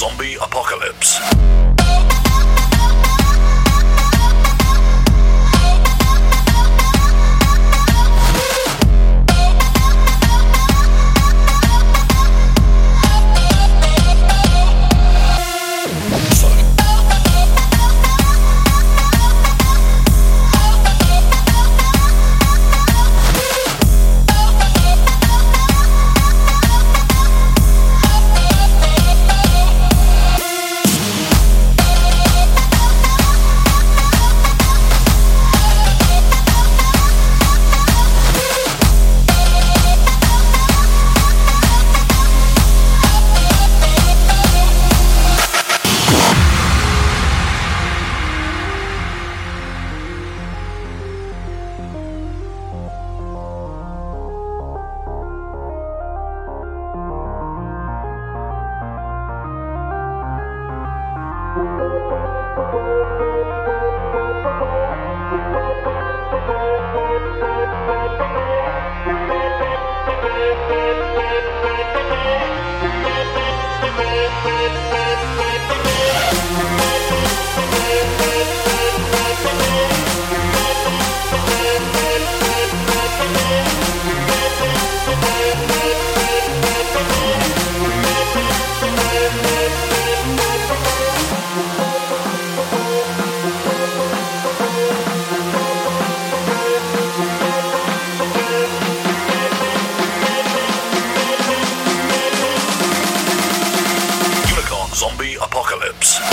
Zombie Apocalypse. Oops.